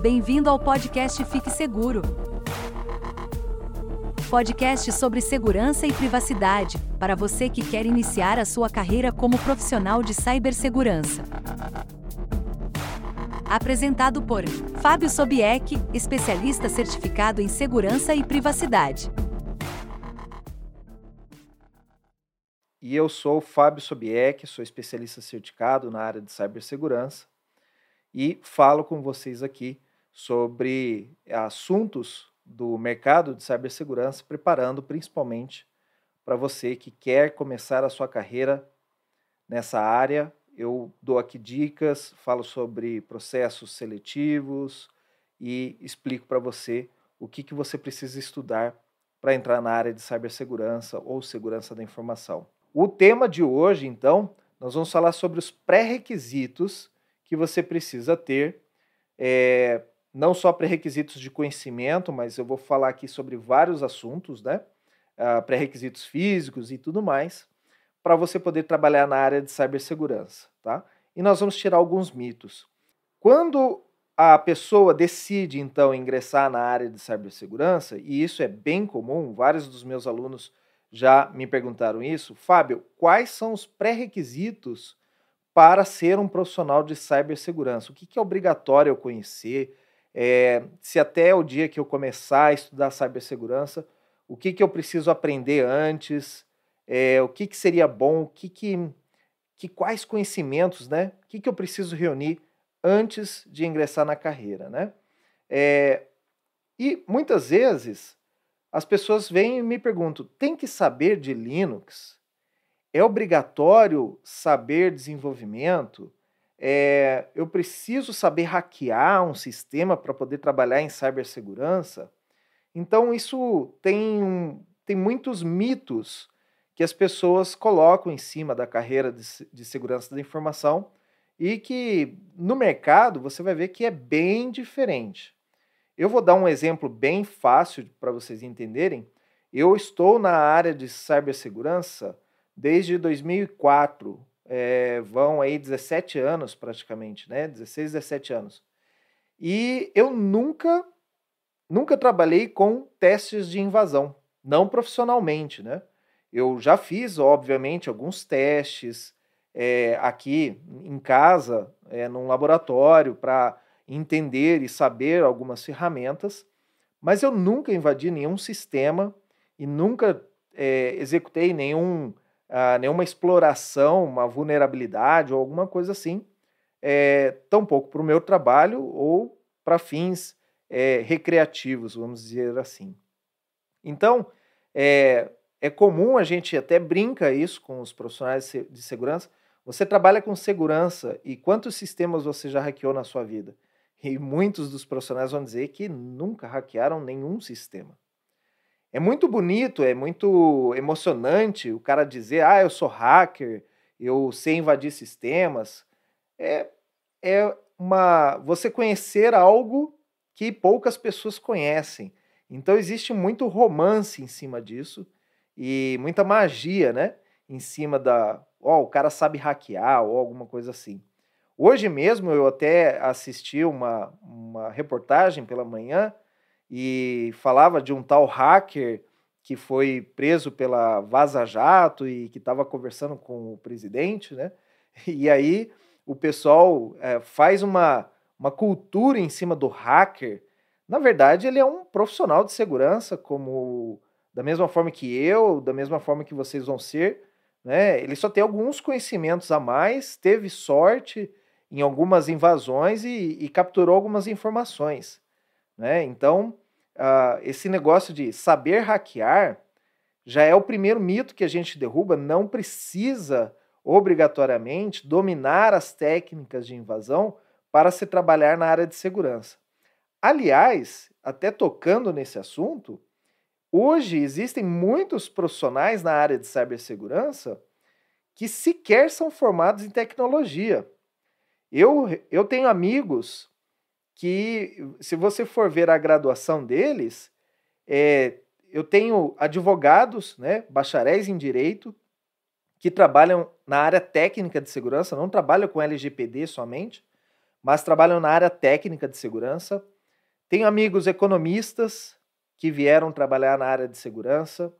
Bem-vindo ao podcast Fique Seguro. Podcast sobre segurança e privacidade, para você que quer iniciar a sua carreira como profissional de cibersegurança. Apresentado por Fábio Sobieck, especialista certificado em segurança e privacidade. E eu sou Fábio Sobieck, sou especialista certificado na área de cibersegurança e falo com vocês aqui sobre assuntos do mercado de cibersegurança, preparando principalmente para você que quer começar a sua carreira nessa área. Eu dou aqui dicas, falo sobre processos seletivos e explico para você o que, que você precisa estudar para entrar na área de cibersegurança ou segurança da informação. O tema de hoje, então, nós vamos falar sobre os pré-requisitos que você precisa ter é, não só pré-requisitos de conhecimento, mas eu vou falar aqui sobre vários assuntos, né? Uh, pré-requisitos físicos e tudo mais, para você poder trabalhar na área de cibersegurança, tá? E nós vamos tirar alguns mitos. Quando a pessoa decide, então, ingressar na área de cibersegurança, e isso é bem comum, vários dos meus alunos já me perguntaram isso, Fábio, quais são os pré-requisitos para ser um profissional de cibersegurança? O que é obrigatório eu conhecer? É, se até o dia que eu começar a estudar cibersegurança, o que, que eu preciso aprender antes, é, o que, que seria bom, o que, que, que quais conhecimentos, né? O que, que eu preciso reunir antes de ingressar na carreira, né? É, e muitas vezes as pessoas vêm e me perguntam: tem que saber de Linux? É obrigatório saber desenvolvimento? É, eu preciso saber hackear um sistema para poder trabalhar em cibersegurança. Então, isso tem, tem muitos mitos que as pessoas colocam em cima da carreira de, de segurança da informação e que no mercado você vai ver que é bem diferente. Eu vou dar um exemplo bem fácil para vocês entenderem. Eu estou na área de cibersegurança desde 2004 é, vão aí 17 anos praticamente, né? 16, 17 anos. E eu nunca, nunca trabalhei com testes de invasão, não profissionalmente, né? Eu já fiz, obviamente, alguns testes é, aqui em casa, é, num laboratório, para entender e saber algumas ferramentas, mas eu nunca invadi nenhum sistema e nunca é, executei nenhum uh, nenhuma exploração, uma vulnerabilidade ou alguma coisa assim, é, tampouco para o meu trabalho ou para fins é, recreativos, vamos dizer assim. Então, é, é comum, a gente até brinca isso com os profissionais de segurança. Você trabalha com segurança e quantos sistemas você já hackeou na sua vida? E muitos dos profissionais vão dizer que nunca hackearam nenhum sistema. É muito bonito, é muito emocionante o cara dizer: ah, eu sou hacker, eu sei invadir sistemas. É, é uma você conhecer algo que poucas pessoas conhecem. Então existe muito romance em cima disso e muita magia, né? Em cima da, ó, oh, o cara sabe hackear ou alguma coisa assim. Hoje mesmo eu até assisti uma, uma reportagem pela manhã e falava de um tal hacker que foi preso pela Vaza Jato e que estava conversando com o presidente, né? E aí o pessoal é, faz uma, uma cultura em cima do hacker. Na verdade, ele é um profissional de segurança, como da mesma forma que eu, da mesma forma que vocês vão ser. Né? Ele só tem alguns conhecimentos a mais, teve sorte em algumas invasões e, e capturou algumas informações. Né? Então, uh, esse negócio de saber hackear já é o primeiro mito que a gente derruba. Não precisa obrigatoriamente dominar as técnicas de invasão para se trabalhar na área de segurança. Aliás, até tocando nesse assunto, hoje existem muitos profissionais na área de cibersegurança que sequer são formados em tecnologia. Eu, eu tenho amigos que, se você for ver a graduação deles, é, eu tenho advogados, né, bacharéis em direito, que trabalham na área técnica de segurança, não trabalham com LGPD somente, mas trabalham na área técnica de segurança. Tenho amigos economistas que vieram trabalhar na área de segurança.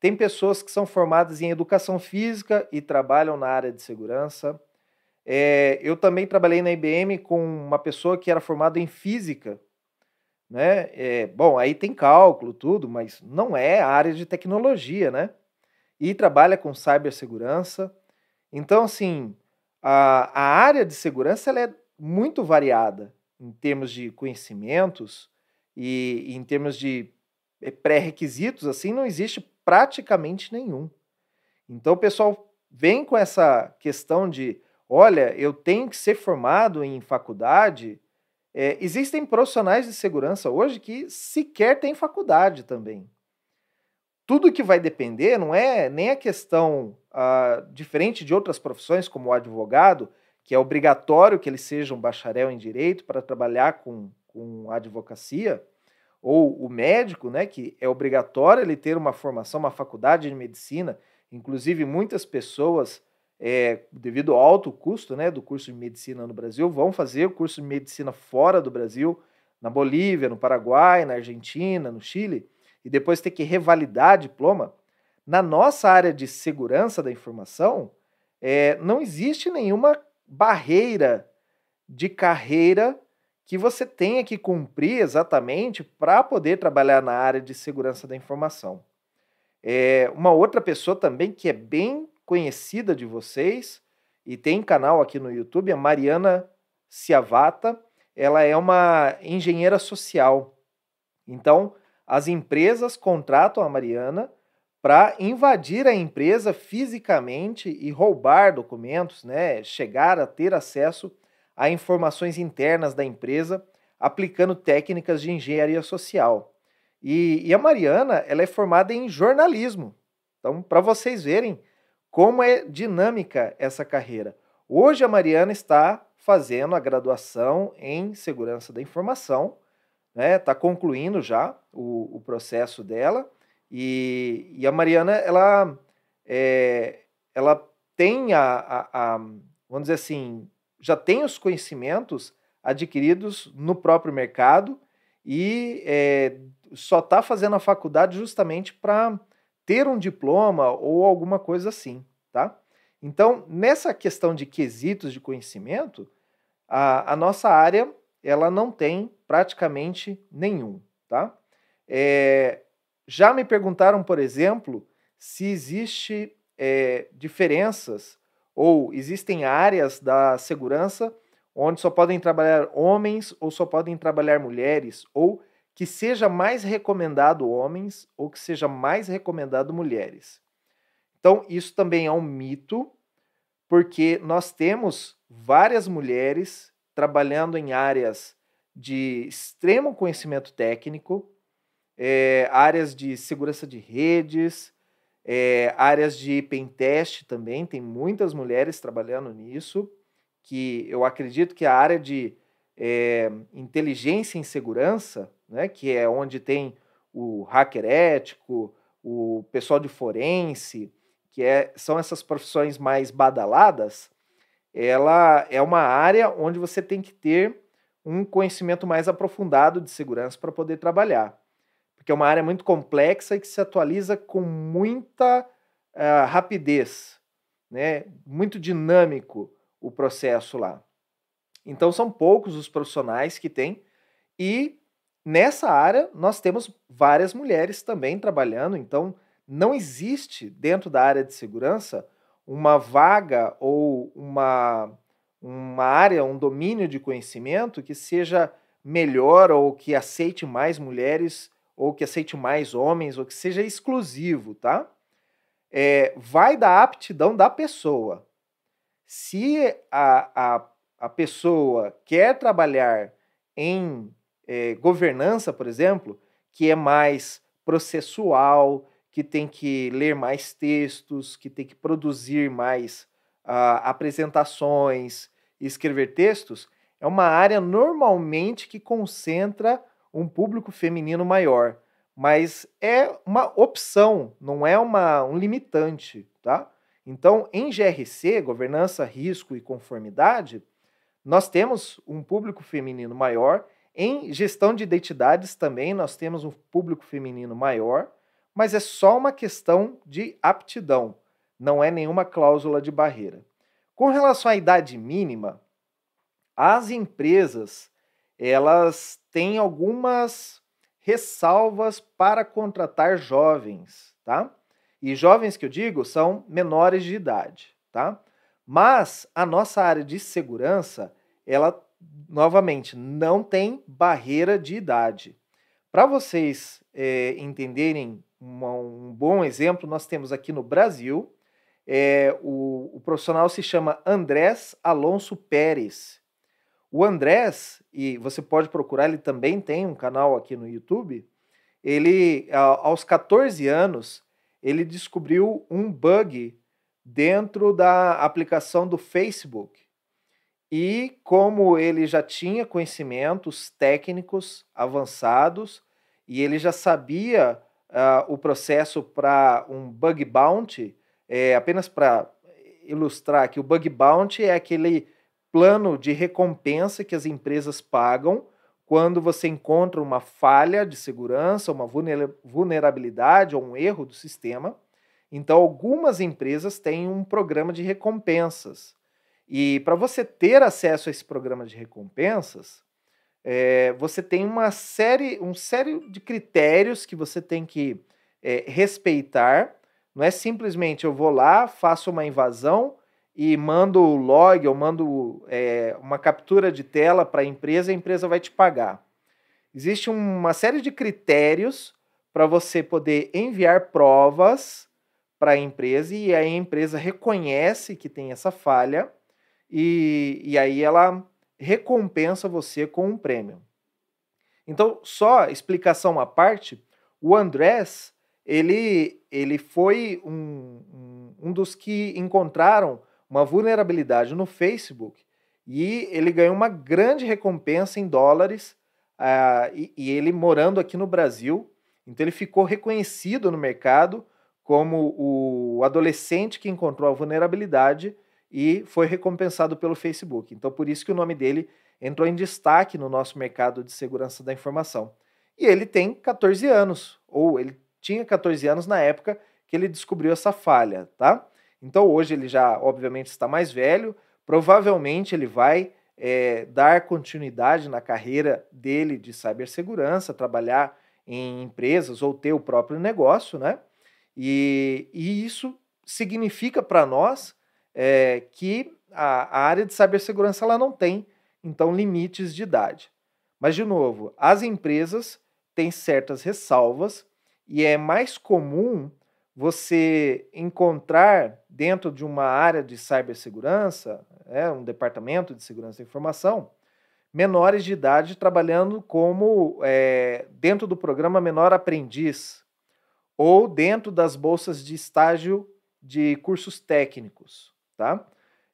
Tem pessoas que são formadas em educação física e trabalham na área de segurança. É, eu também trabalhei na IBM com uma pessoa que era formada em física. Né? É, bom, aí tem cálculo, tudo, mas não é a área de tecnologia, né? E trabalha com cibersegurança. Então, assim, a, a área de segurança ela é muito variada em termos de conhecimentos e, e em termos de é, pré-requisitos, assim, não existe praticamente nenhum. Então o pessoal vem com essa questão de, olha, eu tenho que ser formado em faculdade. É, existem profissionais de segurança hoje que sequer têm faculdade também. Tudo que vai depender não é nem a questão ah, diferente de outras profissões, como o advogado, que é obrigatório que ele seja um bacharel em direito para trabalhar com, com advocacia ou o médico, né, que é obrigatório ele ter uma formação, uma faculdade de medicina. Inclusive, muitas pessoas, é, devido ao alto custo né, do curso de medicina no Brasil, vão fazer o curso de medicina fora do Brasil, na Bolívia, no Paraguai, na Argentina, no Chile, e depois ter que revalidar diploma. Na nossa área de segurança da informação, é, não existe nenhuma barreira de carreira que você tenha que cumprir exatamente para poder trabalhar na área de segurança da informação. É, uma outra pessoa também que é bem conhecida de vocês e tem canal aqui no YouTube, a Mariana Ciavata. Ela é uma engenheira social. Então, as empresas contratam a Mariana para invadir a empresa fisicamente e roubar documentos, né? chegar a ter acesso a informações internas da empresa, aplicando técnicas de engenharia social. E, e a Mariana ela é formada em jornalismo. Então, para vocês verem como é dinâmica essa carreira. Hoje a Mariana está fazendo a graduação em segurança da informação, está né? Tá concluindo já o, o processo dela. E, e, a Mariana, ela, é, ela tem a, a, a, vamos dizer assim, já tem os conhecimentos adquiridos no próprio mercado e é, só está fazendo a faculdade justamente para ter um diploma ou alguma coisa assim, tá? Então, nessa questão de quesitos de conhecimento, a, a nossa área ela não tem praticamente nenhum, tá? É, já me perguntaram, por exemplo, se existe é, diferenças ou existem áreas da segurança onde só podem trabalhar homens ou só podem trabalhar mulheres, ou que seja mais recomendado homens ou que seja mais recomendado mulheres. Então, isso também é um mito, porque nós temos várias mulheres trabalhando em áreas de extremo conhecimento técnico, é, áreas de segurança de redes, é, áreas de pentest também, tem muitas mulheres trabalhando nisso, que eu acredito que a área de é, inteligência em segurança, né, que é onde tem o hacker ético, o pessoal de forense, que é, são essas profissões mais badaladas, ela é uma área onde você tem que ter um conhecimento mais aprofundado de segurança para poder trabalhar porque é uma área muito complexa e que se atualiza com muita uh, rapidez, né? muito dinâmico o processo lá. Então são poucos os profissionais que têm e nessa área nós temos várias mulheres também trabalhando, então não existe dentro da área de segurança uma vaga ou uma, uma área, um domínio de conhecimento que seja melhor ou que aceite mais mulheres ou que aceite mais homens, ou que seja exclusivo, tá? É, vai da aptidão da pessoa. Se a, a, a pessoa quer trabalhar em é, governança, por exemplo, que é mais processual, que tem que ler mais textos, que tem que produzir mais uh, apresentações, escrever textos, é uma área normalmente que concentra um público feminino maior, mas é uma opção, não é uma, um limitante, tá? Então, em GRC, governança, risco e conformidade, nós temos um público feminino maior. Em gestão de identidades também nós temos um público feminino maior, mas é só uma questão de aptidão, não é nenhuma cláusula de barreira. Com relação à idade mínima, as empresas elas têm algumas ressalvas para contratar jovens, tá? E jovens que eu digo são menores de idade, tá? Mas a nossa área de segurança, ela novamente não tem barreira de idade. Para vocês é, entenderem uma, um bom exemplo, nós temos aqui no Brasil é, o, o profissional se chama Andrés Alonso Pérez. O Andrés, e você pode procurar, ele também tem um canal aqui no YouTube. Ele, aos 14 anos, ele descobriu um bug dentro da aplicação do Facebook. E como ele já tinha conhecimentos técnicos avançados e ele já sabia uh, o processo para um bug bounty, é, apenas para ilustrar que o bug bounty é aquele plano de recompensa que as empresas pagam quando você encontra uma falha de segurança, uma vulnerabilidade ou um erro do sistema. Então, algumas empresas têm um programa de recompensas. E para você ter acesso a esse programa de recompensas, é, você tem uma série, um série de critérios que você tem que é, respeitar. Não é simplesmente eu vou lá, faço uma invasão, e mando o log ou mando é, uma captura de tela para a empresa, a empresa vai te pagar. Existe uma série de critérios para você poder enviar provas para a empresa e a empresa reconhece que tem essa falha e, e aí ela recompensa você com um prêmio. Então, só explicação à parte, o Andrés, ele, ele foi um, um, dos que encontraram uma vulnerabilidade no Facebook e ele ganhou uma grande recompensa em dólares uh, e, e, ele morando aqui no Brasil. Então ele ficou reconhecido no mercado como o adolescente que encontrou a vulnerabilidade e foi recompensado pelo Facebook. Então por isso que o nome dele entrou em destaque no nosso mercado de segurança da informação. E ele tem 14 anos, ou ele tinha 14 anos na época que ele descobriu essa falha, tá? Então hoje ele já, obviamente, está mais velho, provavelmente ele vai é, dar continuidade na carreira dele de cibersegurança, trabalhar em empresas ou ter o próprio negócio, né? E, e isso significa para nós é, que a, a, área de cibersegurança ela não tem, então, limites de idade. Mas, de novo, as empresas têm certas ressalvas e é mais comum você encontrar dentro de uma área de cibersegurança, é, um departamento de segurança da informação, menores de idade trabalhando como é, dentro do programa Menor Aprendiz ou dentro das bolsas de estágio de cursos técnicos, tá?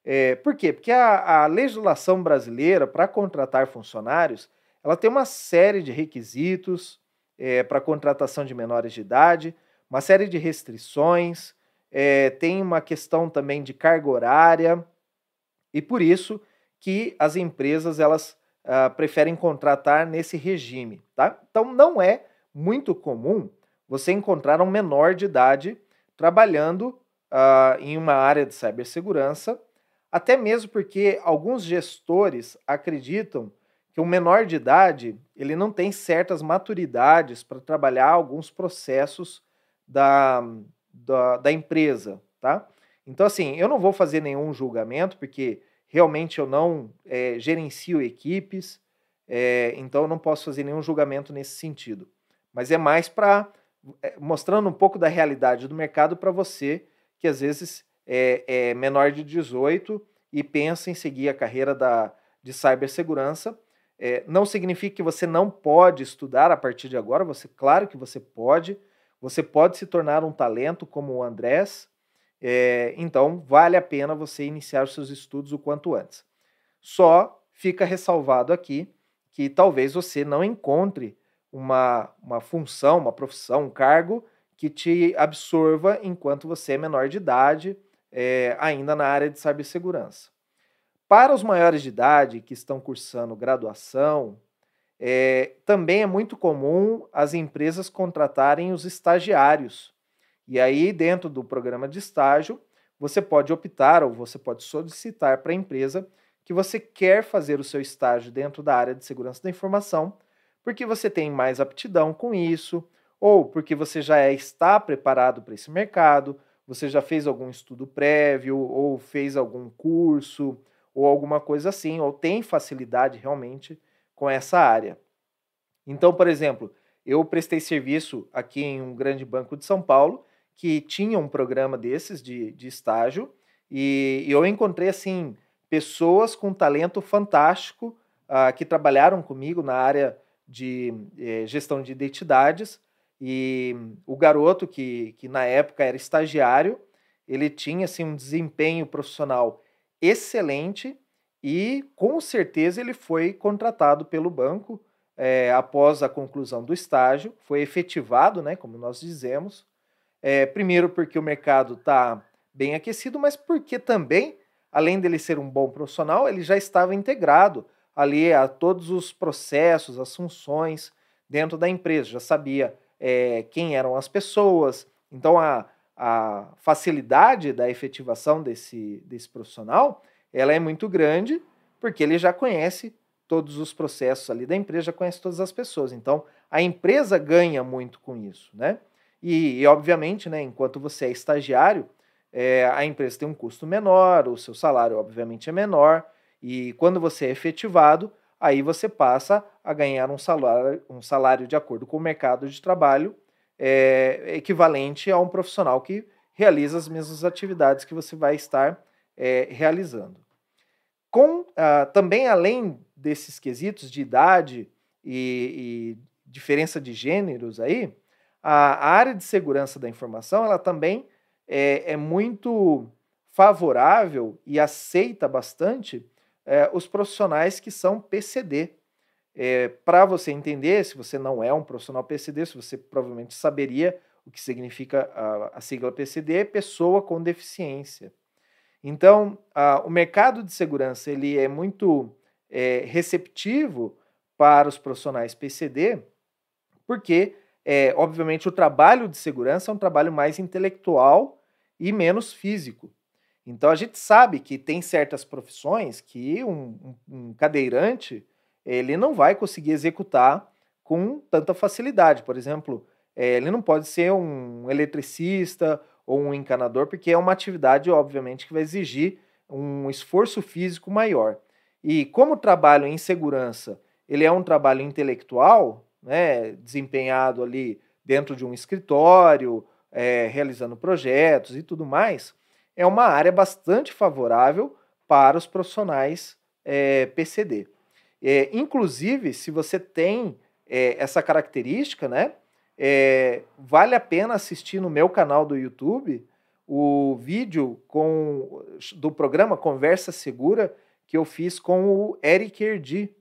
É, por quê? Porque a, a legislação brasileira para contratar funcionários, ela tem uma série de requisitos é, para contratação de menores de idade, uma série de restrições, é, tem uma questão também de carga horária, e por isso que as empresas elas uh, preferem contratar nesse regime. Tá? Então não é muito comum você encontrar um menor de idade trabalhando uh, em uma área de cibersegurança, até mesmo porque alguns gestores acreditam que um menor de idade ele não tem certas maturidades para trabalhar alguns processos da, da, da empresa, tá? Então, assim, eu não vou fazer nenhum julgamento, porque realmente eu não é, gerencio equipes, é, então eu não posso fazer nenhum julgamento nesse sentido. Mas é mais para é, mostrando um pouco da realidade do mercado para você que às vezes é, é, menor de 18 e pensa em seguir a carreira da, de cibersegurança. É, não significa que você não pode estudar a partir de agora, você, claro que você pode, você pode se tornar um talento como o Andrés, é, então vale a pena você iniciar os seus estudos o quanto antes. Só fica ressalvado aqui que talvez você não encontre uma, uma função, uma profissão, um cargo que te absorva enquanto você é menor de idade, é, ainda na área de cibersegurança. Para os maiores de idade que estão cursando graduação, é, também é muito comum as empresas contratarem os estagiários. E aí, dentro do programa de estágio, você pode optar ou você pode solicitar para a empresa que você quer fazer o seu estágio dentro da área de segurança da informação, porque você tem mais aptidão com isso, ou porque você já é, está preparado para esse mercado, você já fez algum estudo prévio, ou fez algum curso, ou alguma coisa assim, ou tem facilidade realmente com essa área. Então, por exemplo, eu prestei serviço aqui em um grande banco de São Paulo que tinha um programa desses de, de estágio e, eu encontrei assim pessoas com talento fantástico uh, que trabalharam comigo na área de eh, gestão de identidades e o garoto que, que na época era estagiário ele tinha assim um desempenho profissional excelente e com certeza ele foi contratado pelo banco é, após a conclusão do estágio, foi efetivado, né, como nós dizemos, é, primeiro porque o mercado está bem aquecido, mas porque também, além dele ser um bom profissional, ele já estava integrado ali a todos os processos, as funções dentro da empresa, já sabia é, quem eram as pessoas, então a, a facilidade da efetivação desse, desse profissional ela é muito grande porque ele já conhece todos os processos ali da empresa, já conhece todas as pessoas. Então, a empresa ganha muito com isso, né? E, e obviamente, né, enquanto você é estagiário, é, a empresa tem um custo menor, o seu salário, obviamente, é menor, e quando você é efetivado, aí você passa a ganhar um salário, um salário de acordo com o mercado de trabalho é, equivalente a um profissional que realiza as mesmas atividades que você vai estar é, realizando. Com ah, também além desses quesitos de idade e, e diferença de gêneros aí, a, a, área de segurança da informação ela também é, é muito favorável e aceita bastante é, os profissionais que são PCD. É, Para você entender, se você não é um profissional PCD, se você provavelmente saberia o que significa a, a sigla PCD, é pessoa com deficiência. Então, a, o mercado de segurança ele é muito é, receptivo para os profissionais PCD, porque, é, obviamente, o trabalho de segurança é um trabalho mais intelectual e menos físico. Então, a gente sabe que tem certas profissões que um, um, cadeirante ele não vai conseguir executar com tanta facilidade. Por exemplo, é, ele não pode ser um eletricista ou um encanador, porque é uma atividade, obviamente, que vai exigir um esforço físico maior. E como o trabalho em segurança ele é um trabalho intelectual, né, desempenhado ali dentro de um escritório, é, realizando projetos e tudo mais, é uma área bastante favorável para os profissionais é, PCD. É, inclusive, se você tem é, essa característica, né, é, vale a pena assistir no meu canal do YouTube o vídeo com, do programa Conversa Segura que eu fiz com o Eric Erdi.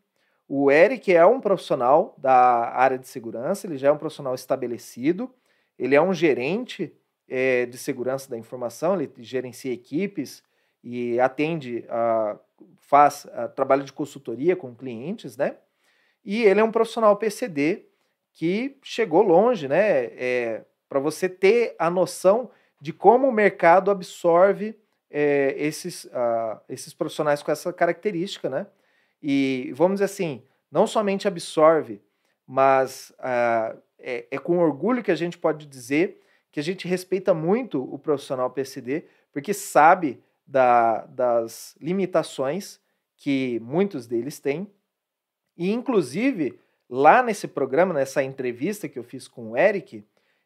O Eric é um profissional da área de segurança, ele já é um profissional estabelecido, ele é um gerente é, de segurança da informação, ele gerencia equipes e atende, a, faz a, trabalho de consultoria com clientes, né? E ele é um profissional PCD que chegou longe, né? É, Para você ter a noção de como o mercado absorve é, esses, esses profissionais com essa característica, né? E vamos dizer assim, não somente absorve, mas uh, é, é, com orgulho que a gente pode dizer que a gente respeita muito o profissional PSD, porque sabe da, das limitações que muitos deles têm, e inclusive Lá nesse programa, nessa entrevista que eu fiz com o Eric,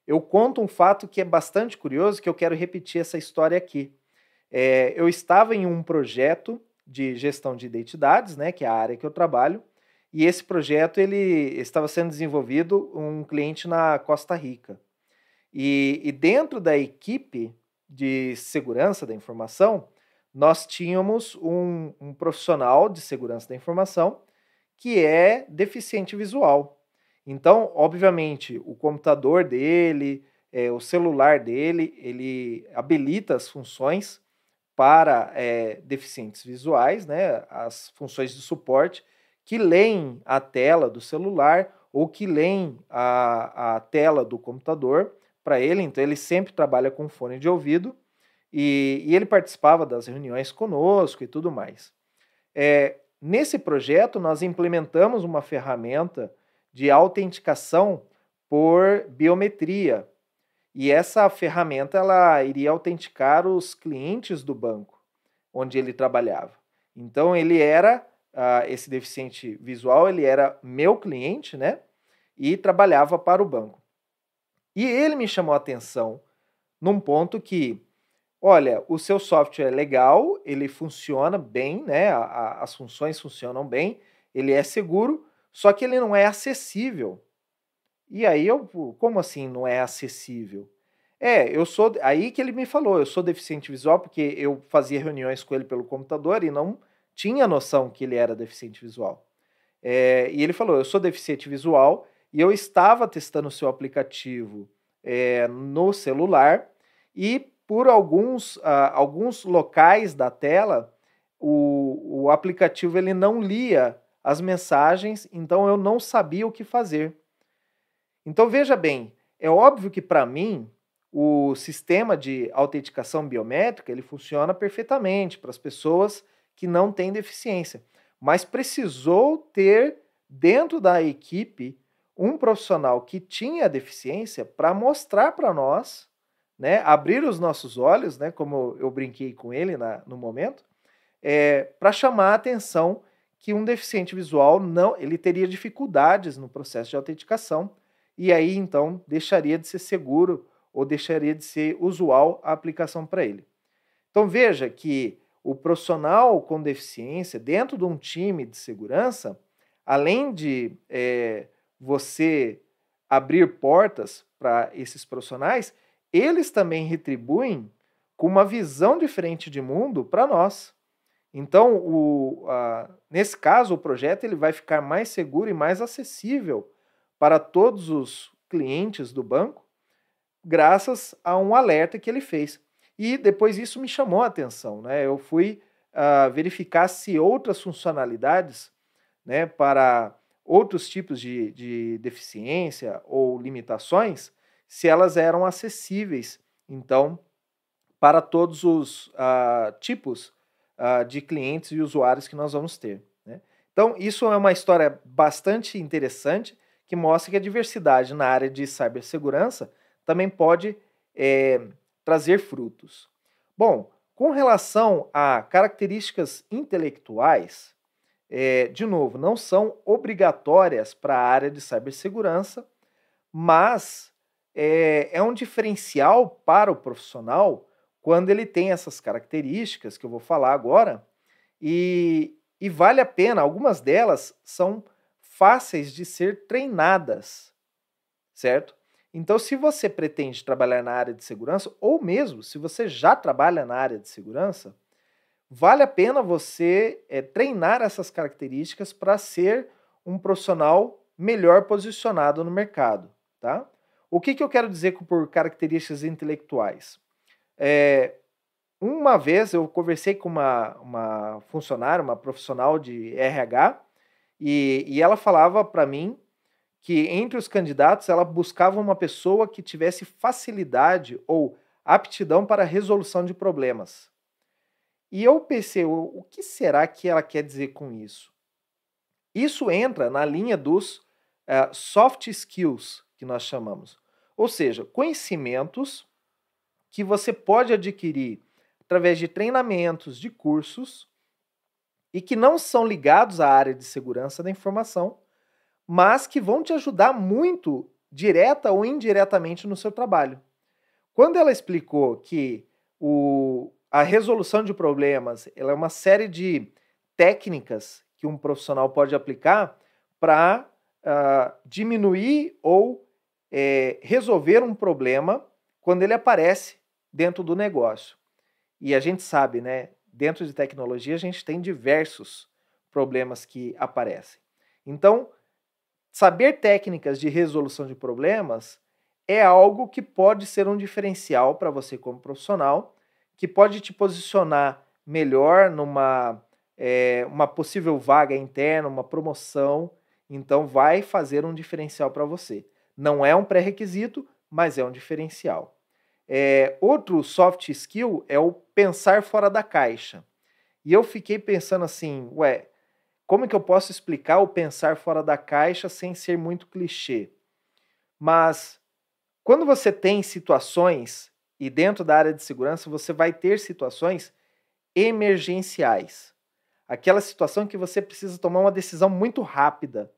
eu conto um fato que é bastante curioso, que eu quero repetir essa história aqui. É, eu estava em um projeto de gestão de identidades, né, que é a área que eu trabalho, e esse projeto ele estava sendo desenvolvido um cliente na Costa Rica. E, e dentro da equipe de segurança da informação, nós tínhamos um, um profissional de segurança da informação que é deficiente visual. Então, obviamente, o computador dele, é, o celular dele, ele habilita as funções para é, deficientes visuais, né, as funções de suporte, que leem a tela do celular ou que leem a, a tela do computador para ele. Então, ele sempre trabalha com fone de ouvido e, e ele participava das reuniões conosco e tudo mais. É, nesse projeto, nós implementamos uma ferramenta de autenticação por biometria, e essa ferramenta ela iria autenticar os clientes do banco onde ele trabalhava. Então ele era uh, esse deficiente visual, ele era meu cliente, né? E trabalhava para o banco. E ele me chamou a atenção num ponto que, olha, o seu software é legal, ele funciona bem, né? A, a, as funções funcionam bem, ele é seguro, só que ele não é acessível e aí eu, como assim não é acessível? É, eu sou. Aí que ele me falou, eu sou deficiente visual porque eu fazia reuniões com ele pelo computador e não tinha noção que ele era deficiente visual. É, e ele falou: eu sou deficiente visual e eu estava testando o seu aplicativo é, no celular e por alguns, uh, alguns locais da tela o, o aplicativo ele não lia as mensagens, então eu não sabia o que fazer. Então veja bem, é óbvio que para mim o sistema de autenticação biométrica ele funciona perfeitamente para as pessoas que não têm deficiência, mas precisou ter dentro da equipe um profissional que tinha deficiência para mostrar para nós, né, abrir os nossos olhos, né, como eu brinquei com ele na, no momento, é, para chamar a atenção que um deficiente visual não, ele teria dificuldades no processo de autenticação e aí então deixaria de ser seguro ou deixaria de ser usual a aplicação para ele. Então veja que o profissional com deficiência, dentro de um time de segurança, além de é, você abrir portas para esses profissionais, eles também retribuem com uma visão diferente de mundo para nós. Então, o, a, nesse caso, o projeto ele vai ficar mais seguro e mais acessível para todos os clientes do banco, graças a um alerta que ele fez. E depois isso me chamou a atenção. Né? Eu fui uh, verificar se outras funcionalidades né, para outros tipos de, de deficiência ou limitações, se elas eram acessíveis, então, para todos os uh, tipos uh, de clientes e usuários que nós vamos ter. Né? Então, isso é uma história bastante interessante que mostra que a diversidade na área de cibersegurança também pode é, trazer frutos. Bom, com relação a características intelectuais, é, de novo, não são obrigatórias para a área de cibersegurança, mas é, é um diferencial para o profissional quando ele tem essas características que eu vou falar agora, e, e vale a pena, algumas delas são fáceis de ser treinadas, certo? Então, se você pretende trabalhar na área de segurança, ou mesmo se você já trabalha na área de segurança, vale a pena você é, treinar essas características para ser um profissional melhor posicionado no mercado, tá? O que, que eu quero dizer por características intelectuais? É, uma vez eu conversei com uma, uma funcionária, uma profissional de RH, e, e ela falava para mim que entre os candidatos ela buscava uma pessoa que tivesse facilidade ou aptidão para resolução de problemas. E eu pensei, o que será que ela quer dizer com isso? Isso entra na linha dos uh, soft skills, que nós chamamos. Ou seja, conhecimentos que você pode adquirir através de treinamentos, de cursos, e que não são ligados à área de segurança da informação, mas que vão te ajudar muito, direta ou indiretamente, no seu trabalho. Quando ela explicou que o, a resolução de problemas ela é uma série de técnicas que um profissional pode aplicar para uh, ah, diminuir ou é, resolver um problema quando ele aparece dentro do negócio. E a gente sabe, né? dentro de tecnologia, a gente tem diversos problemas que aparecem. Então, saber técnicas de resolução de problemas é algo que pode ser um diferencial para você como profissional que pode te posicionar melhor numa é, uma possível vaga interna, uma promoção. Então, vai fazer um diferencial para você. Não é um pré-requisito, mas é um diferencial. É, outro soft skill é o pensar fora da caixa. E eu fiquei pensando assim, ué, como que eu posso explicar o pensar fora da caixa sem ser muito clichê? Mas quando você tem situações, e dentro da área de segurança você vai ter situações emergenciais. Aquela situação que você precisa tomar uma decisão muito rápida.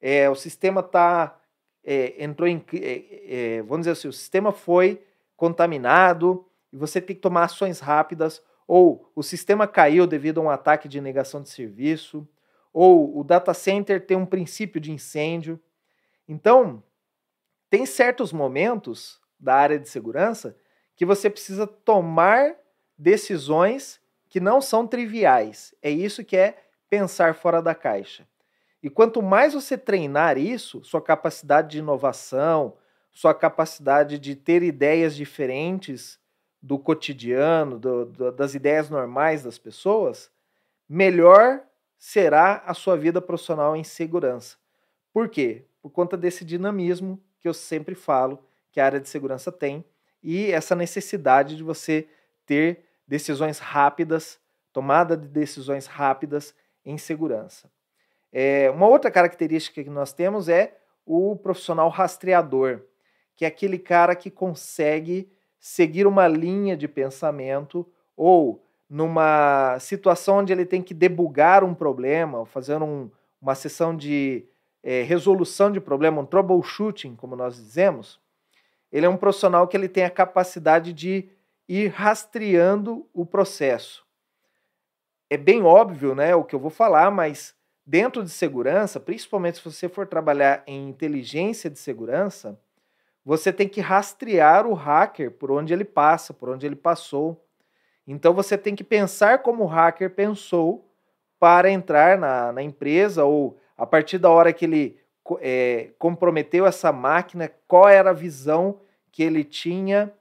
É, o sistema está é, entrou em. É, é, vamos dizer assim, o sistema foi contaminado e você tem que tomar ações rápidas, ou o sistema caiu devido a um ataque de negação de serviço, ou o data center tem um princípio de incêndio. Então, tem certos momentos da área de segurança que você precisa tomar decisões que não são triviais. É isso que é pensar fora da caixa. E quanto mais você treinar isso, sua capacidade de inovação, sua capacidade de ter ideias diferentes do cotidiano, do, do, das ideias normais das pessoas, melhor será a sua vida profissional em segurança. Por quê? Por conta desse dinamismo que eu sempre falo que a área de segurança tem e essa necessidade de você ter decisões rápidas, tomada de decisões rápidas em segurança. É, uma outra característica que nós temos é o profissional rastreador, que é aquele cara que consegue seguir uma linha de pensamento ou numa situação onde ele tem que debugar um problema, fazer um, uma sessão de é, resolução de problema, um troubleshooting, como nós dizemos, ele é um profissional que ele tem a capacidade de ir rastreando o processo. É bem óbvio, né, o que eu vou falar, mas dentro de segurança, principalmente se você for trabalhar em inteligência de segurança, você tem que rastrear o hacker por onde ele passa, por onde ele passou. Então você tem que pensar como o hacker pensou para entrar na, na empresa ou a partir da hora que ele é, comprometeu essa máquina, qual era a visão que ele tinha,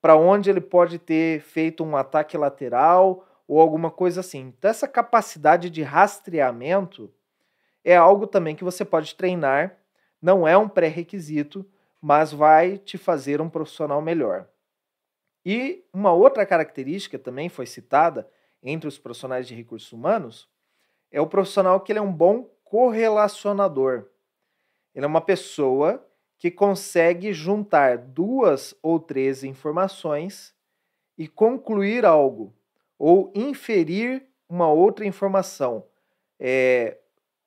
para onde ele pode ter feito um ataque lateral ou alguma coisa assim. Então, essa capacidade de rastreamento é algo também que você pode treinar, não é um pré-requisito, mas vai te fazer um profissional melhor. E uma outra característica também foi citada entre os profissionais de recursos humanos é o profissional que ele é um bom correlacionador. Ele é uma pessoa que consegue juntar duas ou três informações e concluir algo ou inferir uma outra informação. É,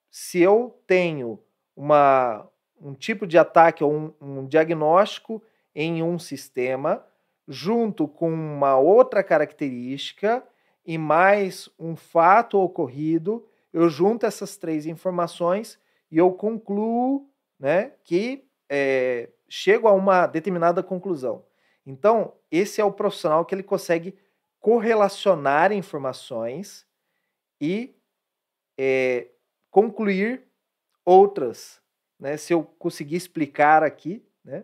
se eu tenho uma, um tipo de ataque ou um, um diagnóstico em um sistema, junto com uma outra característica e mais um fato ocorrido, eu junto essas três informações e eu concluo né, que é, chego a uma determinada conclusão. Então, esse é o profissional que ele consegue correlacionar informações e é, concluir outras. Né? Se eu conseguir explicar aqui, né?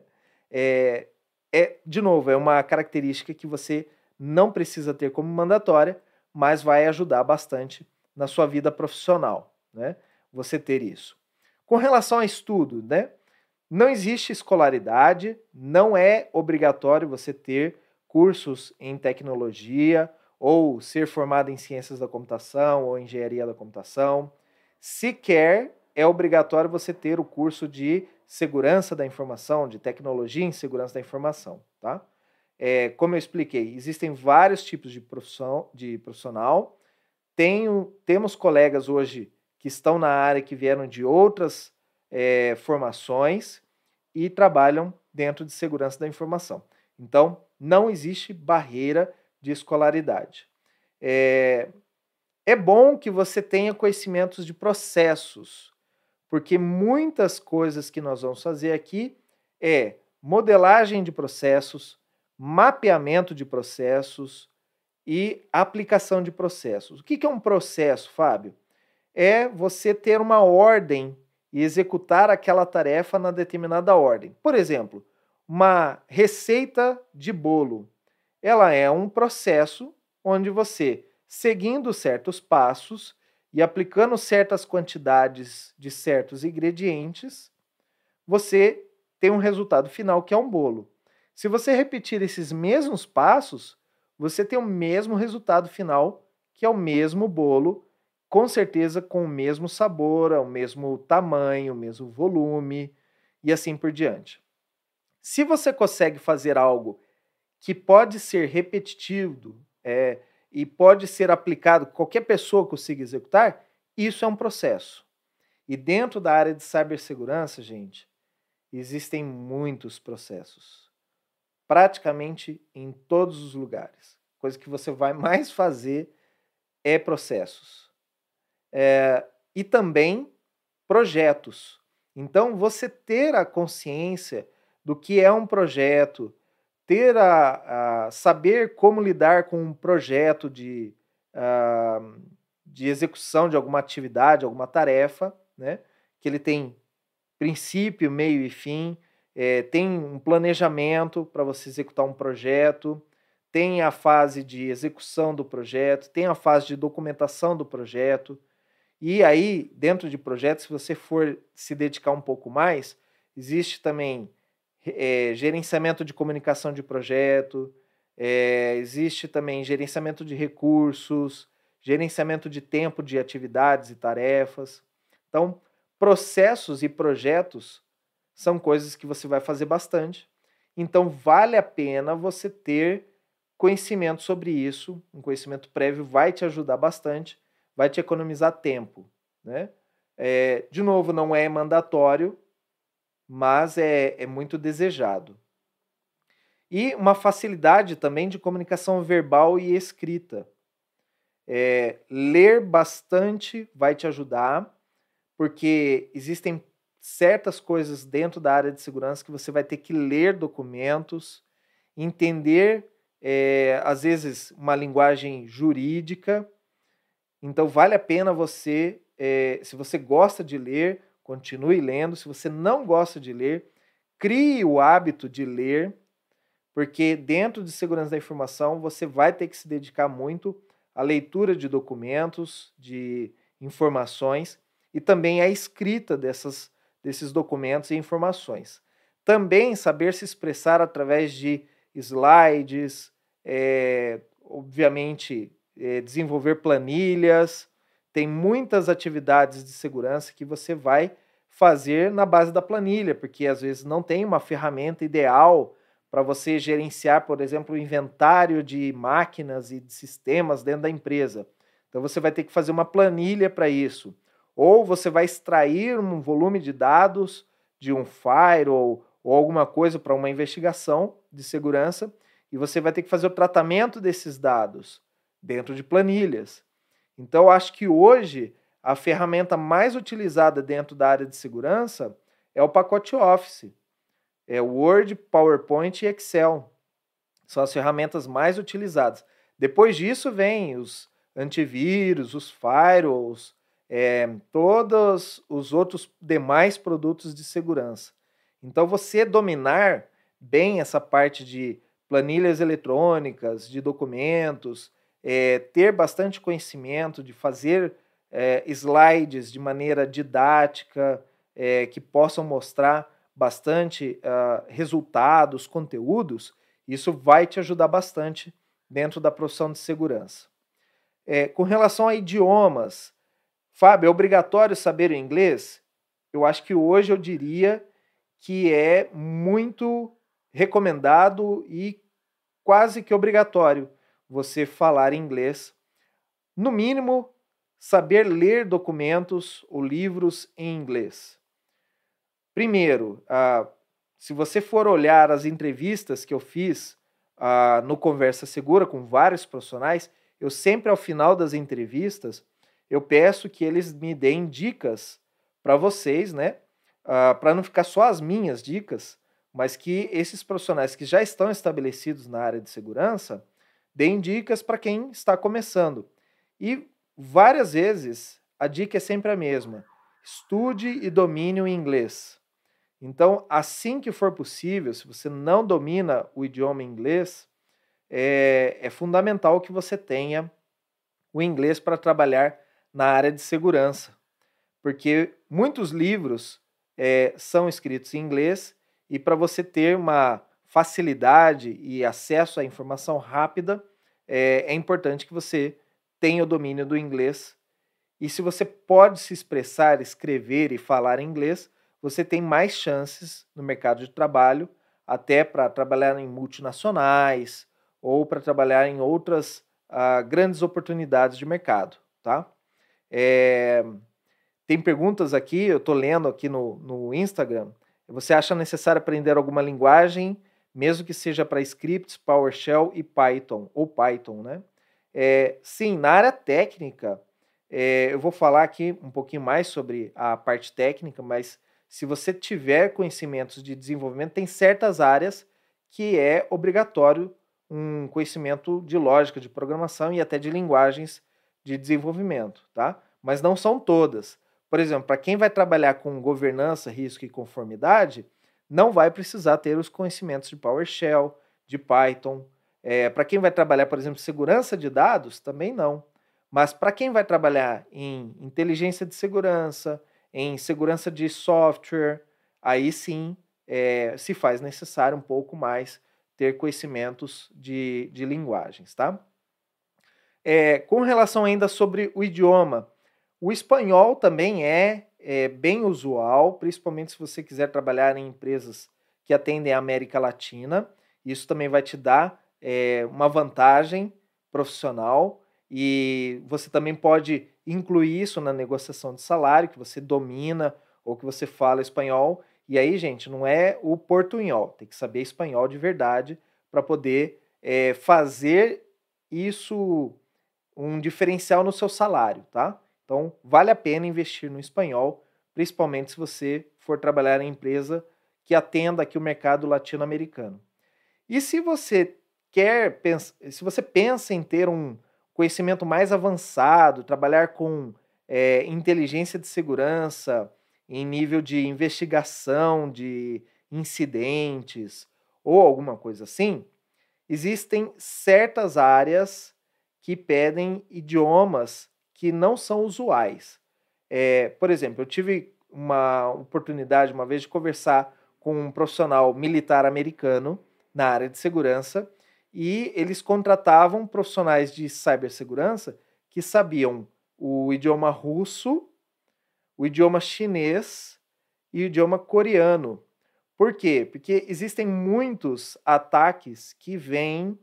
é, é, de novo, é uma característica que você não precisa ter como mandatória, mas vai ajudar bastante na sua vida profissional, né? Você ter isso. Com relação a estudo, né? Não existe escolaridade, não é obrigatório você ter cursos em tecnologia ou ser formado em ciências da computação ou engenharia da computação. Sequer é obrigatório você ter o curso de segurança da informação, de tecnologia em segurança da informação, tá? É, como eu expliquei, existem vários tipos de, profissão, de profissional. Tenho, temos colegas hoje que estão na área que vieram de outras é, formações e trabalham dentro de segurança da informação. Então, não existe barreira de escolaridade. É, é bom que você tenha conhecimentos de processos, porque muitas coisas que nós vamos fazer aqui é modelagem de processos, mapeamento de processos e aplicação de processos. O que é um processo, Fábio? É você ter uma ordem e executar aquela tarefa na determinada ordem. Por exemplo, uma receita de bolo. ela é um processo onde você, seguindo certos passos e aplicando certas quantidades de certos ingredientes, você tem um resultado final que é um bolo. Se você repetir esses mesmos passos, você tem o mesmo resultado final, que é o mesmo bolo, com certeza com o mesmo sabor, o mesmo tamanho, o mesmo volume e assim por diante. Se você consegue fazer algo que pode ser repetitivo é, e pode ser aplicado, qualquer pessoa consiga executar, isso é um processo. E dentro da área de cibersegurança, gente, existem muitos processos. Praticamente em todos os lugares. Coisa que você vai mais fazer é processos. É, e também projetos. Então, você ter a consciência do que é um projeto, ter a, a saber como lidar com um projeto de, uh, de execução de alguma atividade, alguma tarefa, né? que ele tem princípio, meio e fim, é, tem um planejamento para você executar um projeto, tem a fase de execução do projeto, tem a fase de documentação do projeto. E aí, dentro de projetos, se você for se dedicar um pouco mais, existe também é, gerenciamento de comunicação de projeto, é, existe também gerenciamento de recursos, gerenciamento de tempo de atividades e tarefas. Então, processos e projetos são coisas que você vai fazer bastante. Então, vale a pena você ter conhecimento sobre isso. Um conhecimento prévio vai te ajudar bastante, vai te economizar tempo. Né? É, de novo, não é mandatório, mas é, é muito desejado. E uma facilidade também de comunicação verbal e escrita. É, ler bastante vai te ajudar, porque existem certas coisas dentro da área de segurança que você vai ter que ler documentos, entender, é, às vezes, uma linguagem jurídica. Então, vale a pena você, é, se você gosta de ler, continue lendo. Se você não gosta de ler, crie o hábito de ler, porque dentro de segurança da informação você vai ter que se dedicar muito à leitura de documentos, de informações e também à escrita dessas, desses documentos e informações. Também saber se expressar através de slides, é, obviamente, é, desenvolver planilhas, tem muitas atividades de segurança que você vai fazer na base da planilha, porque às vezes não tem uma ferramenta ideal para você gerenciar, por exemplo, o inventário de máquinas e de sistemas dentro da empresa. Então você vai ter que fazer uma planilha para isso. Ou você vai extrair um volume de dados de um firewall ou alguma coisa para uma investigação de segurança e você vai ter que fazer o tratamento desses dados dentro de planilhas. Então, acho que hoje a ferramenta mais utilizada dentro da área de segurança é o pacote Office. É Word, PowerPoint e Excel. São as ferramentas mais utilizadas. Depois disso vem os antivírus, os firewalls, é, todos os outros demais produtos de segurança. Então, você dominar bem essa parte de planilhas eletrônicas, de documentos, é, ter bastante conhecimento, de fazer é, slides de maneira didática, é, que possam mostrar bastante uh, resultados, conteúdos, isso vai te ajudar bastante dentro da profissão de segurança. É, com relação a idiomas, Fábio, é obrigatório saber o inglês? Eu acho que hoje eu diria que é muito recomendado e quase que obrigatório você falar inglês. No mínimo, saber ler documentos ou livros em inglês. Primeiro, ah, se você for olhar as entrevistas que eu fiz ah, no Conversa Segura com vários profissionais, eu sempre ao final das entrevistas eu peço que eles me deem dicas para vocês, né? Ah, para não ficar só as minhas dicas, mas que esses profissionais que já estão estabelecidos na área de segurança deem dicas para quem está começando. E várias vezes a dica é sempre a mesma: estude e domine o inglês. Então, assim que for possível, se você não domina o idioma inglês, é, é fundamental que você tenha o inglês para trabalhar na área de segurança, porque muitos livros é, são escritos em inglês e para você ter uma facilidade e acesso à informação rápida, é, é importante que você tenha o domínio do inglês. E se você pode se expressar, escrever e falar inglês, você tem mais chances no mercado de trabalho, até para trabalhar em multinacionais ou para trabalhar em outras uh, grandes oportunidades de mercado, tá? É, tem perguntas aqui, eu estou lendo aqui no, no Instagram. Você acha necessário aprender alguma linguagem, mesmo que seja para scripts, PowerShell e Python, ou Python, né? É, sim, na área técnica, é, eu vou falar aqui um pouquinho mais sobre a parte técnica, mas se você tiver conhecimentos de desenvolvimento, tem certas áreas que é obrigatório um conhecimento de lógica, de programação e até de linguagens de desenvolvimento, tá? Mas não são todas. Por exemplo, para quem vai trabalhar com governança, risco e conformidade, não vai precisar ter os conhecimentos de PowerShell, de Python. É, para quem vai trabalhar, por exemplo, segurança de dados, também não. Mas para quem vai trabalhar em inteligência de segurança, em segurança de software, aí sim é, se faz necessário um pouco mais ter conhecimentos de, de linguagens, tá? É, com relação ainda sobre o idioma, o espanhol também é, é, bem usual, principalmente se você quiser trabalhar em empresas que atendem a América Latina. Isso também vai te dar é, uma vantagem profissional e você também pode incluir isso na negociação de salário, que você domina ou que você fala espanhol. E aí, gente, não é o portunhol, tem que saber espanhol de verdade para poder é, fazer isso um diferencial no seu salário, tá? Então, vale a pena investir no espanhol, principalmente se você for trabalhar em empresa que atenda aqui o mercado latino-americano. E se você quer, se você pensa em ter um conhecimento mais avançado, trabalhar com é, inteligência de segurança em nível de investigação de incidentes ou alguma coisa assim, existem certas áreas que pedem idiomas que não são usuais. É, por exemplo, eu tive uma oportunidade uma vez de conversar com um profissional militar americano na área de segurança e eles contratavam profissionais de cibersegurança que sabiam o idioma russo, o idioma chinês e o idioma coreano. Por quê? Porque existem muitos ataques que vêm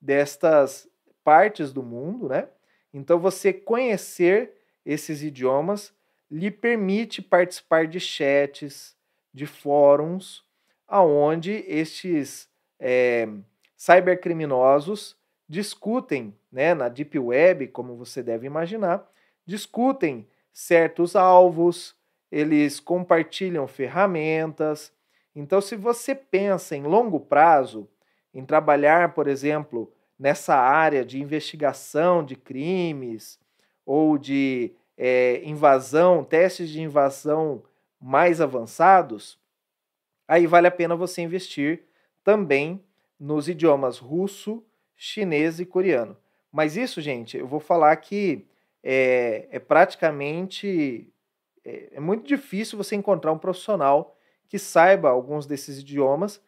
destas partes do mundo, né? Então, você conhecer esses idiomas lhe permite participar de chats, de fóruns, aonde estes é, cybercriminosos discutem, né, na deep web, como você deve imaginar, discutem certos alvos, eles compartilham ferramentas. Então, se você pensa em longo prazo, em trabalhar, por exemplo, nessa área de investigação de crimes ou de é, invasão, testes de invasão mais avançados, aí vale a pena você investir também nos idiomas russo, chinês e coreano. Mas isso, gente, eu vou falar que é, é praticamente é, é muito difícil você encontrar um profissional que saiba alguns desses idiomas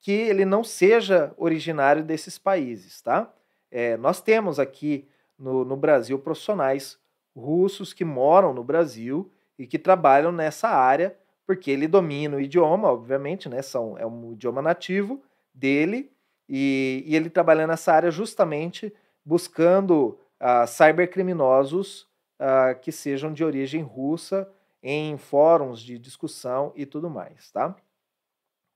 que ele não seja originário desses países, tá? É, nós temos aqui no, no Brasil profissionais russos que moram no Brasil e que trabalham nessa área, porque ele domina o idioma, obviamente, né? São, é um idioma nativo dele, e, e ele trabalha nessa área justamente buscando uh, cybercriminosos uh, que sejam de origem russa em fóruns de discussão e tudo mais, tá?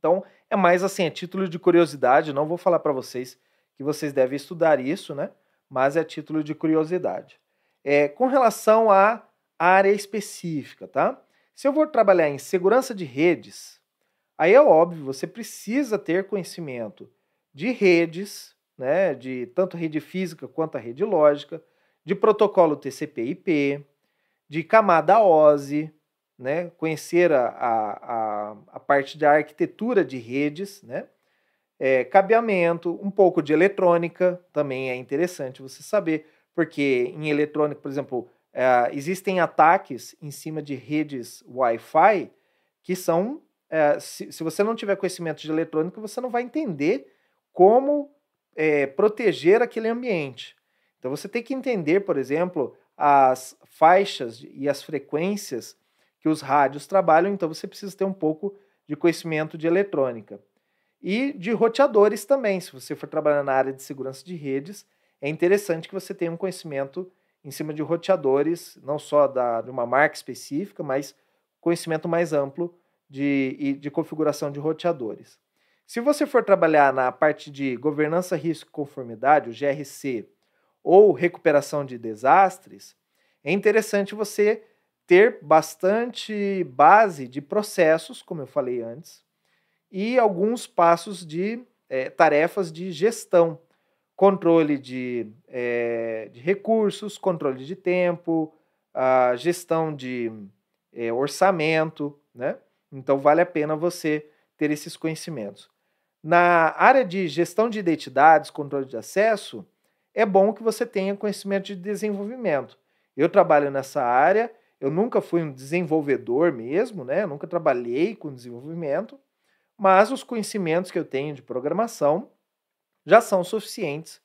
Então, é mais assim, é título de curiosidade, não vou falar para vocês que vocês devem estudar isso, né? Mas é título de curiosidade. É, com relação à área específica, tá? Se eu vou trabalhar em segurança de redes, aí é óbvio, você precisa ter conhecimento de redes, né? De tanto rede física quanto a rede lógica, de protocolo TCP/IP, de camada OSI, né, conhecer a, a, a, parte da arquitetura de redes, né, é, cabeamento, um pouco de eletrônica, também é interessante você saber, porque em eletrônica, por exemplo, é, existem ataques em cima de redes Wi-Fi que são. É, se, se, você não tiver conhecimento de eletrônica, você não vai entender como é, proteger aquele ambiente. Então você tem que entender, por exemplo, as faixas e as frequências que os rádios trabalham, então você precisa ter um pouco de conhecimento de eletrônica. E de roteadores também, se você for trabalhar na área de segurança de redes, é interessante que você tenha um conhecimento em cima de roteadores, não só da, de uma marca específica, mas conhecimento mais amplo de, de configuração de roteadores. Se você for trabalhar na parte de governança, risco e conformidade, o GRC, ou recuperação de desastres, é interessante você ter bastante base de processos, como eu falei antes, e alguns passos de é, tarefas de gestão, controle de, é, de, recursos, controle de tempo, a gestão de é, orçamento, né? Então vale a pena você ter esses conhecimentos. Na área de gestão de identidades, controle de acesso, é bom que você tenha conhecimento de desenvolvimento. Eu trabalho nessa área, eu nunca fui um desenvolvedor mesmo, né? Eu nunca trabalhei com desenvolvimento, mas os conhecimentos que eu tenho de programação já são suficientes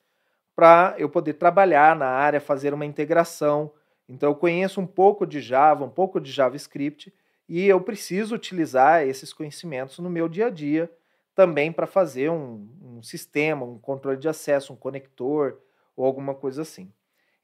para eu poder trabalhar na área, fazer uma integração. Então, eu conheço um pouco de Java, um pouco de JavaScript, e eu preciso utilizar esses conhecimentos no meu dia a dia também para fazer um, um, sistema, um controle de acesso, um conector ou alguma coisa assim.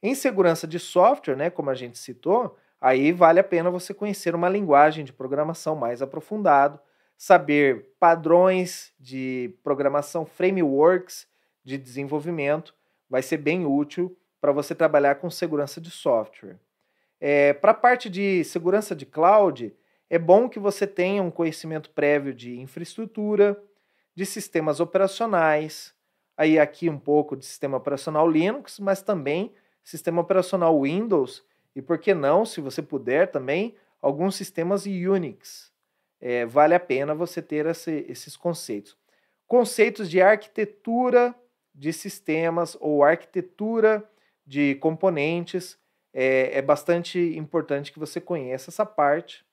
Em segurança de software, né, como a gente citou, aí vale a pena você conhecer uma linguagem de programação mais aprofundado, saber padrões de programação, frameworks de desenvolvimento, vai ser bem útil para você trabalhar com segurança de software. É, para a parte de segurança de cloud, é bom que você tenha um conhecimento prévio de infraestrutura, de sistemas operacionais, aí aqui um pouco de sistema operacional Linux, mas também sistema operacional Windows e por que não, se você puder também, alguns sistemas Unix é, vale a pena você ter esse, esses conceitos. Conceitos de arquitetura de sistemas ou arquitetura de componentes, é, é bastante importante que você conheça essa parte.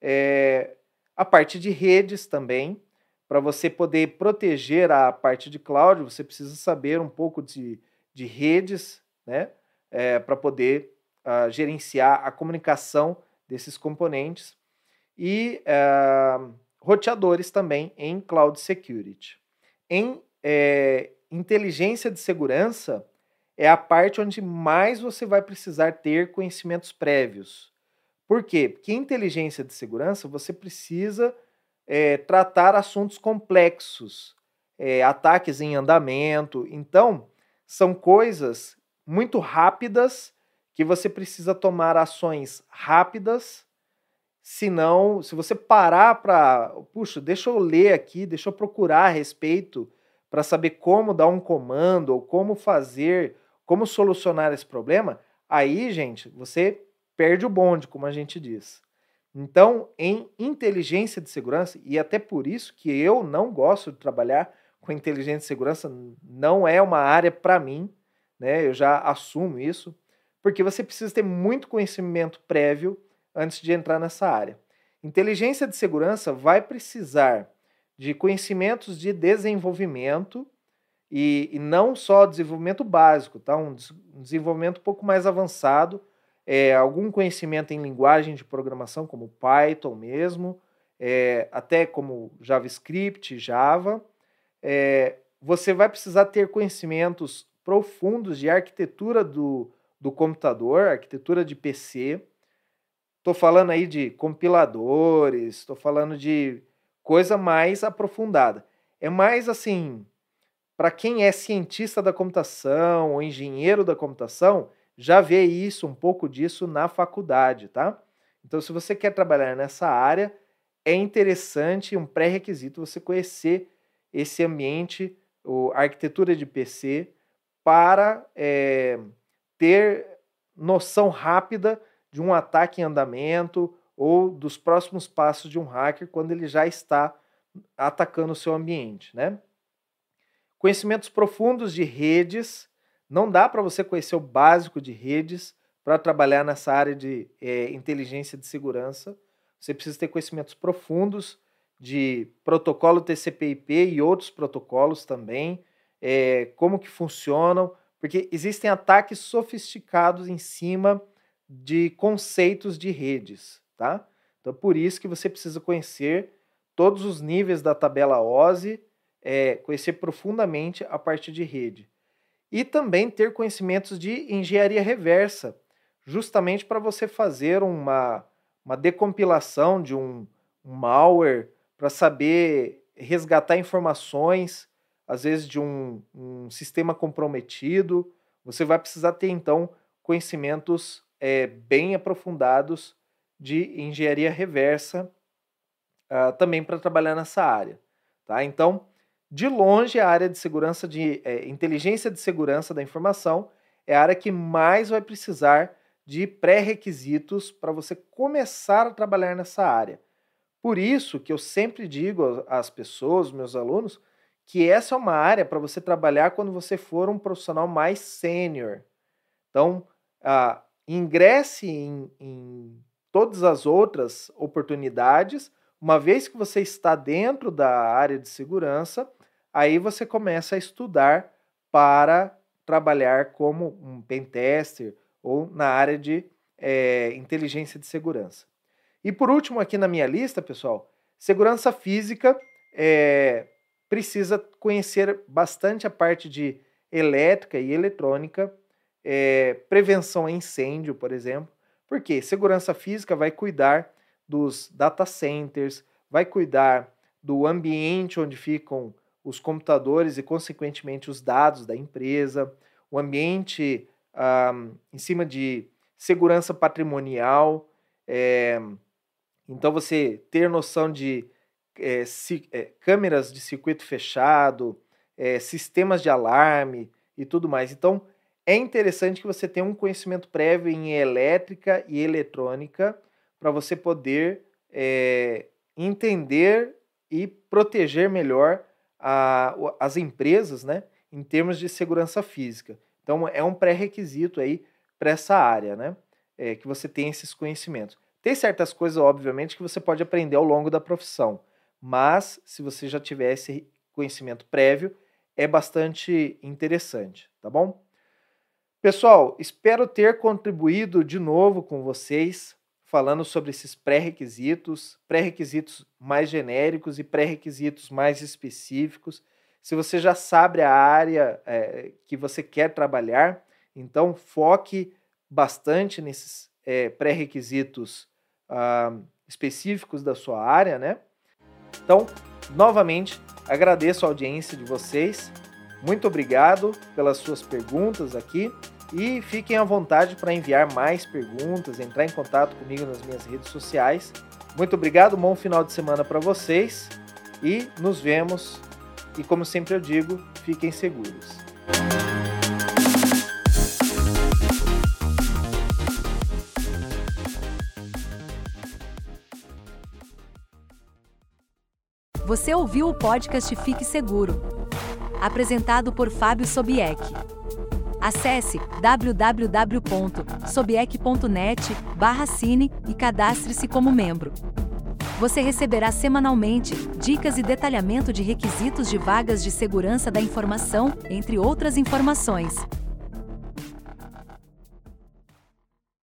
É, a parte de redes também, para você poder proteger a parte de cloud, você precisa saber um pouco de, de redes, né? É, para poder uh, gerenciar a comunicação desses componentes e uh, roteadores também em Cloud Security. Em é, inteligência de segurança, é a parte onde mais você vai precisar ter conhecimentos prévios. Por quê? Porque inteligência de segurança você precisa é, tratar assuntos complexos, é, ataques em andamento. Então, são coisas muito rápidas que você precisa tomar ações rápidas Senão, se você parar para, puxa, deixa eu ler aqui, deixa eu procurar a respeito para saber como dar um comando ou como fazer, como solucionar esse problema, aí, gente, você perde o bonde, como a gente diz. Então, em inteligência de segurança, e até por isso que eu não gosto de trabalhar com inteligência de segurança, não é uma área para mim, né? Eu já assumo isso, porque você precisa ter muito conhecimento prévio antes de entrar nessa área. Inteligência de segurança vai precisar de conhecimentos de desenvolvimento e, e não só desenvolvimento básico, tá? um, um desenvolvimento um pouco mais avançado, é, algum conhecimento em linguagem de programação, como Python mesmo, é, até como JavaScript, Java. É, você vai precisar ter conhecimentos profundos de arquitetura do, do computador, arquitetura de PC, Estou falando aí de compiladores, estou falando de coisa mais aprofundada. É mais assim, para quem é cientista da computação ou engenheiro da computação, já vê isso, um pouco disso na faculdade, tá? Então, se você quer trabalhar nessa área, é interessante, um pré-requisito você conhecer esse ambiente, a arquitetura de PC, para é, ter noção rápida de um ataque em andamento ou dos próximos passos de um hacker quando ele já está atacando o seu ambiente, né? Conhecimentos profundos de redes. Não dá para você conhecer o básico de redes para trabalhar nessa área de é, inteligência de segurança. Você precisa ter conhecimentos profundos de protocolo TCP/IP e outros protocolos também, é, como que funcionam, porque existem ataques sofisticados em cima de conceitos de redes, tá? Então, por isso que você precisa conhecer todos os níveis da tabela OSI, é, conhecer profundamente a parte de rede. E também ter conhecimentos de engenharia reversa, justamente para você fazer uma, uma decompilação de um, um malware para saber resgatar informações, às vezes de um, um, sistema comprometido. Você vai precisar ter, então, conhecimentos é, bem aprofundados de engenharia reversa uh, também para trabalhar nessa área. Tá? Então, de longe, a área de segurança de é, inteligência de segurança da informação é a área que mais vai precisar de pré-requisitos para você começar a trabalhar nessa área. Por isso que eu sempre digo às pessoas, meus alunos, que essa é uma área para você trabalhar quando você for um profissional mais sênior. Então, ingresse em, em todas as outras oportunidades, uma vez que você está dentro da área de segurança, aí você começa a estudar para trabalhar como um pentester ou na área de é, inteligência de segurança. E por último, aqui na minha lista, pessoal, segurança física é, precisa conhecer bastante a parte de elétrica e eletrônica, é, prevenção a incêndio, por exemplo, porque segurança física vai cuidar dos data centers, vai cuidar do ambiente onde ficam os computadores e, consequentemente, os dados da empresa, o ambiente ah, em cima de segurança patrimonial, é, então, você ter noção de é, ci, é, câmeras de circuito fechado, é, sistemas de alarme e tudo mais. Então, é interessante que você tenha um conhecimento prévio em elétrica e eletrônica para você poder entender e proteger melhor a, as empresas né, em termos de segurança física. Então, é um pré-requisito aí para essa área, né? É, que você tenha esses conhecimentos. Tem certas coisas, obviamente, que você pode aprender ao longo da profissão, mas se você já tiver esse conhecimento prévio, é bastante interessante, tá bom? Pessoal, espero ter contribuído de novo com vocês, falando sobre esses pré-requisitos, pré-requisitos mais genéricos e pré-requisitos mais específicos. Se você já sabe a área é, que você quer trabalhar, então foque bastante nesses é, pré-requisitos uh, específicos da sua área, né? Então, novamente, agradeço a audiência de vocês. Muito obrigado pelas suas perguntas aqui e fiquem à vontade para enviar mais perguntas, entrar em contato comigo nas minhas redes sociais. Muito obrigado, bom final de semana para vocês e nos vemos. E como sempre eu digo, fiquem seguros. Você ouviu o podcast Fique Seguro, apresentado por Fábio Sobieck. Acesse www.sobieck.net/cine e cadastre-se como membro. Você receberá semanalmente dicas e detalhamento de requisitos de vagas de segurança da informação, entre outras informações.